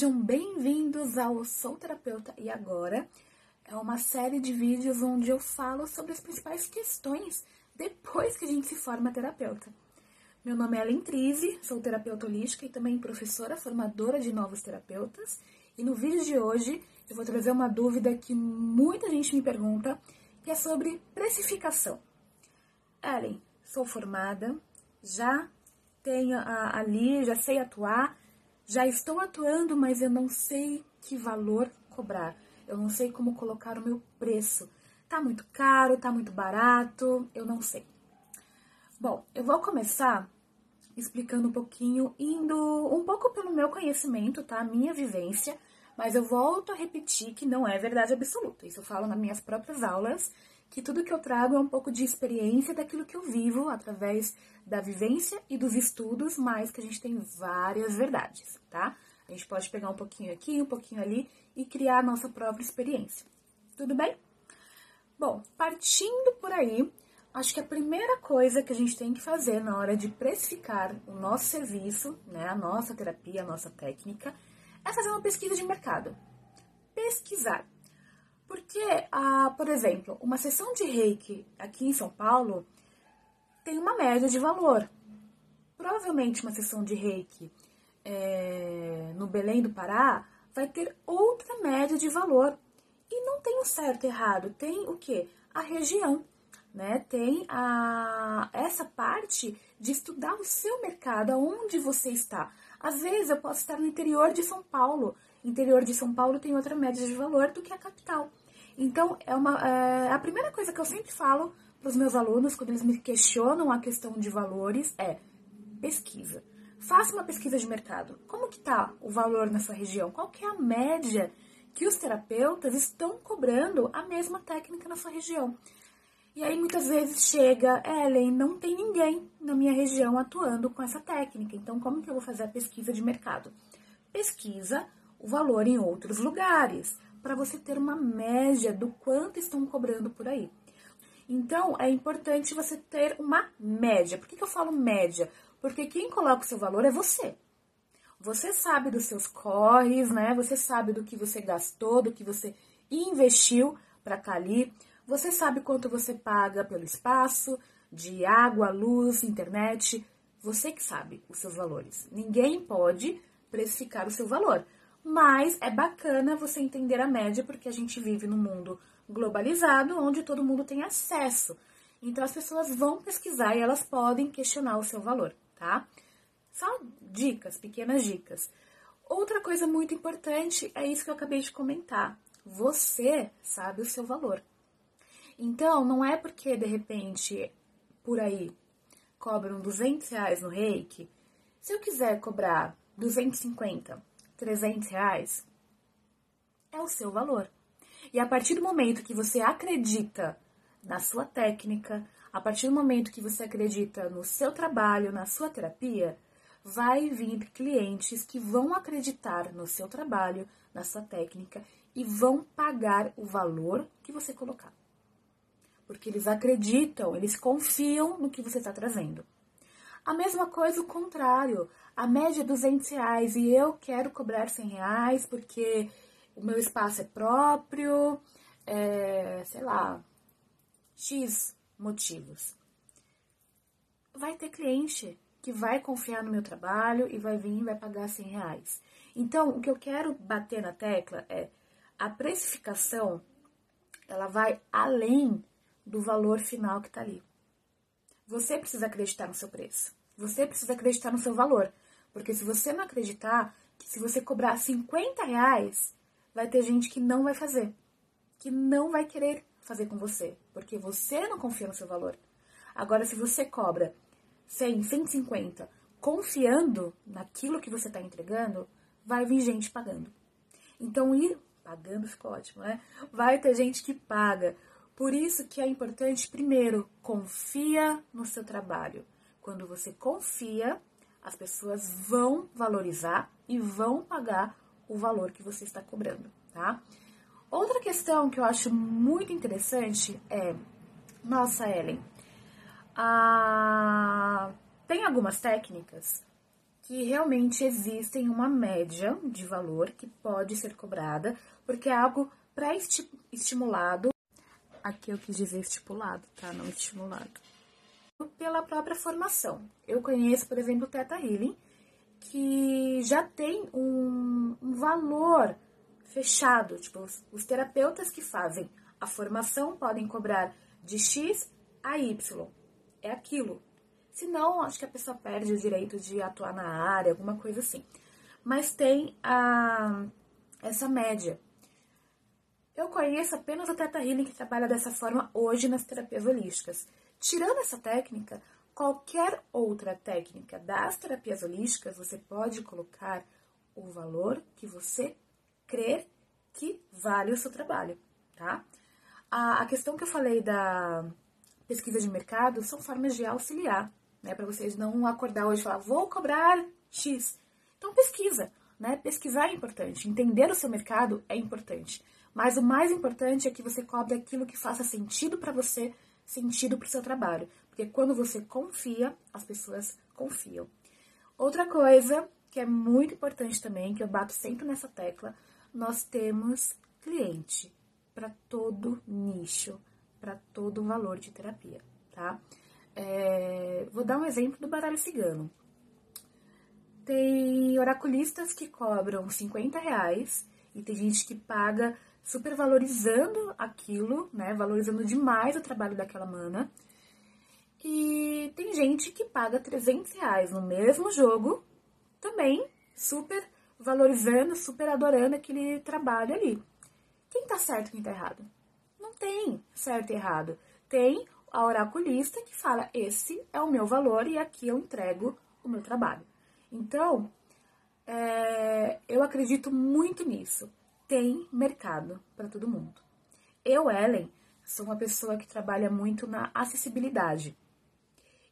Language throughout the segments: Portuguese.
Sejam bem-vindos ao Sou Terapeuta e Agora. É uma série de vídeos onde eu falo sobre as principais questões depois que a gente se forma terapeuta. Meu nome é Ellen Trise, sou terapeuta holística e também professora formadora de novos terapeutas. E no vídeo de hoje eu vou trazer uma dúvida que muita gente me pergunta, que é sobre precificação. Ellen, sou formada, já tenho ali, já sei atuar, já estou atuando, mas eu não sei que valor cobrar. Eu não sei como colocar o meu preço. Tá muito caro, tá muito barato, eu não sei. Bom, eu vou começar explicando um pouquinho, indo um pouco pelo meu conhecimento, tá? Minha vivência, mas eu volto a repetir que não é verdade absoluta. Isso eu falo nas minhas próprias aulas, que tudo que eu trago é um pouco de experiência daquilo que eu vivo através da vivência e dos estudos, mas que a gente tem várias verdades, tá? A gente pode pegar um pouquinho aqui, um pouquinho ali e criar a nossa própria experiência. Tudo bem? Bom, partindo por aí, acho que a primeira coisa que a gente tem que fazer na hora de precificar o nosso serviço, né, a nossa terapia, a nossa técnica, é fazer uma pesquisa de mercado. Pesquisar. Porque, ah, por exemplo, uma sessão de reiki aqui em São Paulo tem uma média de valor. Provavelmente uma sessão de reiki é, no Belém do Pará vai ter outra média de valor. E não tem o certo e errado, tem o que? A região. Né? Tem a, essa parte de estudar o seu mercado, aonde você está. Às vezes eu posso estar no interior de São Paulo. Interior de São Paulo tem outra média de valor do que a capital. Então, é, uma, é a primeira coisa que eu sempre falo para os meus alunos, quando eles me questionam a questão de valores, é pesquisa. Faça uma pesquisa de mercado. Como que está o valor na sua região? Qual que é a média que os terapeutas estão cobrando a mesma técnica na sua região? E aí muitas vezes chega, Ellen, não tem ninguém na minha região atuando com essa técnica. Então como que eu vou fazer a pesquisa de mercado? Pesquisa o valor em outros lugares, para você ter uma média do quanto estão cobrando por aí. Então, é importante você ter uma média. Por que, que eu falo média? Porque quem coloca o seu valor é você. Você sabe dos seus corres, né? Você sabe do que você gastou, do que você investiu para estar tá ali. Você sabe quanto você paga pelo espaço, de água, luz, internet. Você que sabe os seus valores. Ninguém pode precificar o seu valor. Mas é bacana você entender a média, porque a gente vive num mundo globalizado onde todo mundo tem acesso. Então as pessoas vão pesquisar e elas podem questionar o seu valor, tá? Só dicas, pequenas dicas. Outra coisa muito importante é isso que eu acabei de comentar. Você sabe o seu valor. Então, não é porque de repente por aí cobram 200 reais no reiki. Se eu quiser cobrar 250, 300 reais, é o seu valor. E a partir do momento que você acredita na sua técnica, a partir do momento que você acredita no seu trabalho, na sua terapia, vai vir clientes que vão acreditar no seu trabalho, na sua técnica e vão pagar o valor que você colocar. Porque eles acreditam, eles confiam no que você está trazendo. A mesma coisa o contrário. A média é 200 reais e eu quero cobrar 100 reais porque o meu espaço é próprio, é, sei lá, X motivos. Vai ter cliente que vai confiar no meu trabalho e vai vir e vai pagar 100 reais. Então, o que eu quero bater na tecla é a precificação, ela vai além do valor final que está ali. Você precisa acreditar no seu preço. Você precisa acreditar no seu valor. Porque se você não acreditar, se você cobrar 50 reais, vai ter gente que não vai fazer, que não vai querer fazer com você, porque você não confia no seu valor. Agora, se você cobra 100, 150, confiando naquilo que você está entregando, vai vir gente pagando. Então, ir pagando ficou ótimo, né? Vai ter gente que paga. Por isso que é importante, primeiro, confia no seu trabalho. Quando você confia, as pessoas vão valorizar e vão pagar o valor que você está cobrando, tá? Outra questão que eu acho muito interessante é, nossa, Ellen, tem algumas técnicas que realmente existem uma média de valor que pode ser cobrada, porque é algo pré-estimulado. Aqui eu quis dizer estipulado, tá? Não estimulado. Pela própria formação. Eu conheço, por exemplo, o Teta Healing, que já tem um, um valor fechado. Tipo, os, os terapeutas que fazem a formação podem cobrar de X a Y. É aquilo. Senão, acho que a pessoa perde o direito de atuar na área, alguma coisa assim. Mas tem a, essa média. Eu conheço apenas a Teta Healing que trabalha dessa forma hoje nas terapias holísticas. Tirando essa técnica, qualquer outra técnica das terapias holísticas, você pode colocar o valor que você crer que vale o seu trabalho, tá? A, questão que eu falei da pesquisa de mercado são formas de auxiliar, né? Para vocês não acordar hoje e falar, vou cobrar X. Então pesquisa, né? Pesquisar é importante, entender o seu mercado é importante. Mas o mais importante é que você cobre aquilo que faça sentido para você, sentido para o seu trabalho. Porque quando você confia, as pessoas confiam. Outra coisa que é muito importante também, que eu bato sempre nessa tecla, nós temos cliente para todo nicho, para todo valor de terapia, tá? É, vou dar um exemplo do baralho cigano. Tem oraculistas que cobram 50 reais e tem gente que paga super valorizando aquilo, né? Valorizando demais o trabalho daquela mana. E tem gente que paga 300 reais no mesmo jogo, também super valorizando, super adorando aquele trabalho ali. Quem tá certo quem tá errado? Não tem certo e errado. Tem a oraculista que fala: esse é o meu valor e aqui eu entrego o meu trabalho. Então, é, eu acredito muito nisso. Tem mercado para todo mundo. Eu, Ellen, sou uma pessoa que trabalha muito na acessibilidade.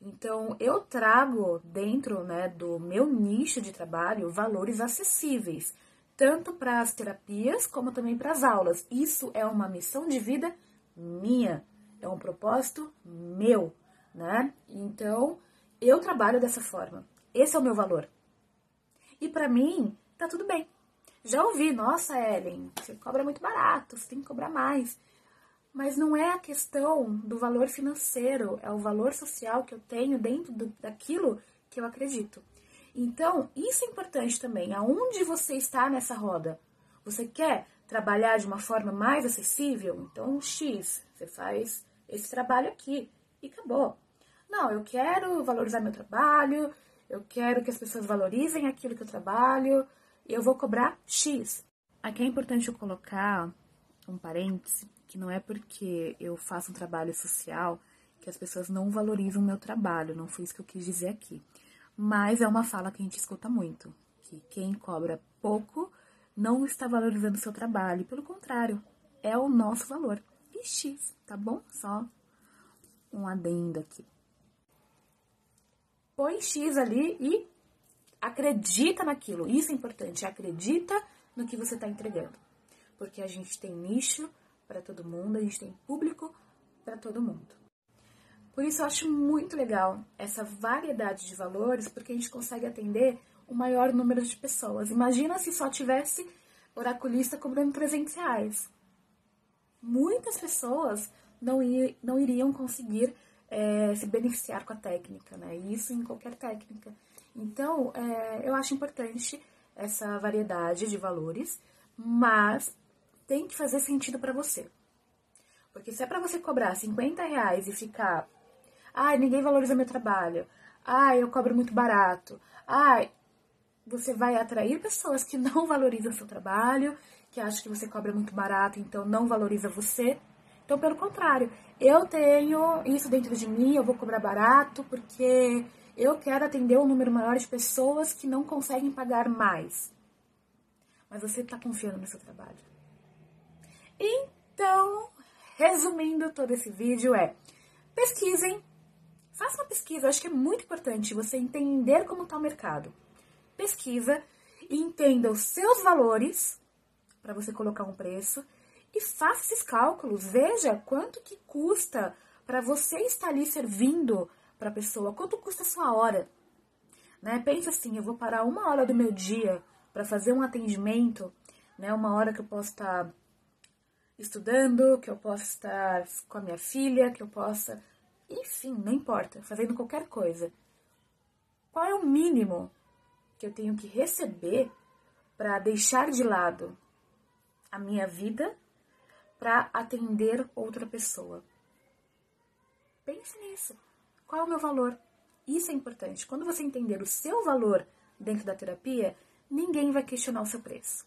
Então, eu trago dentro né, do meu nicho de trabalho valores acessíveis, tanto para as terapias como também para as aulas. Isso é uma missão de vida minha, é um propósito meu, né? Então, eu trabalho dessa forma. Esse é o meu valor. E para mim, tá tudo bem. Já ouvi, nossa, Ellen, você cobra muito barato, você tem que cobrar mais. Mas não é a questão do valor financeiro, é o valor social que eu tenho dentro do, daquilo que eu acredito. Então, isso é importante também. Aonde você está nessa roda? Você quer trabalhar de uma forma mais acessível? Então, X, você faz esse trabalho aqui e acabou. Não, eu quero valorizar meu trabalho, eu quero que as pessoas valorizem aquilo que eu trabalho, e eu vou cobrar X. Aqui é importante eu colocar um parêntese que não é porque eu faço um trabalho social que as pessoas não valorizam o meu trabalho, não foi isso que eu quis dizer aqui. Mas é uma fala que a gente escuta muito, que quem cobra pouco não está valorizando o seu trabalho, pelo contrário, é o nosso valor. E X, tá bom? Só um adendo aqui. Põe X ali e acredita naquilo. Isso é importante, acredita no que você está entregando. Porque a gente tem nicho, para todo mundo, a gente tem público para todo mundo. Por isso eu acho muito legal essa variedade de valores, porque a gente consegue atender o maior número de pessoas. Imagina se só tivesse oraculista cobrando 300 reais. Muitas pessoas não, ir, não iriam conseguir é, se beneficiar com a técnica, né? Isso em qualquer técnica. Então, é, eu acho importante essa variedade de valores, mas tem que fazer sentido para você. Porque se é para você cobrar 50 reais e ficar, ai, ninguém valoriza meu trabalho, ai, eu cobro muito barato, ai, você vai atrair pessoas que não valorizam seu trabalho, que acham que você cobra muito barato, então não valoriza você. Então, pelo contrário, eu tenho isso dentro de mim, eu vou cobrar barato, porque eu quero atender um número maior de pessoas que não conseguem pagar mais. Mas você está confiando no seu trabalho. Então, resumindo todo esse vídeo é, pesquisem, faça uma pesquisa, eu acho que é muito importante você entender como está o mercado. Pesquisa entenda os seus valores para você colocar um preço e faça esses cálculos, veja quanto que custa para você estar ali servindo para a pessoa, quanto custa a sua hora. Né? Pensa assim, eu vou parar uma hora do meu dia para fazer um atendimento, né? Uma hora que eu posso estar estudando, que eu possa estar com a minha filha, que eu possa, enfim, não importa, fazendo qualquer coisa. Qual é o mínimo que eu tenho que receber para deixar de lado a minha vida para atender outra pessoa? Pense nisso. Qual é o meu valor? Isso é importante. Quando você entender o seu valor dentro da terapia, ninguém vai questionar o seu preço.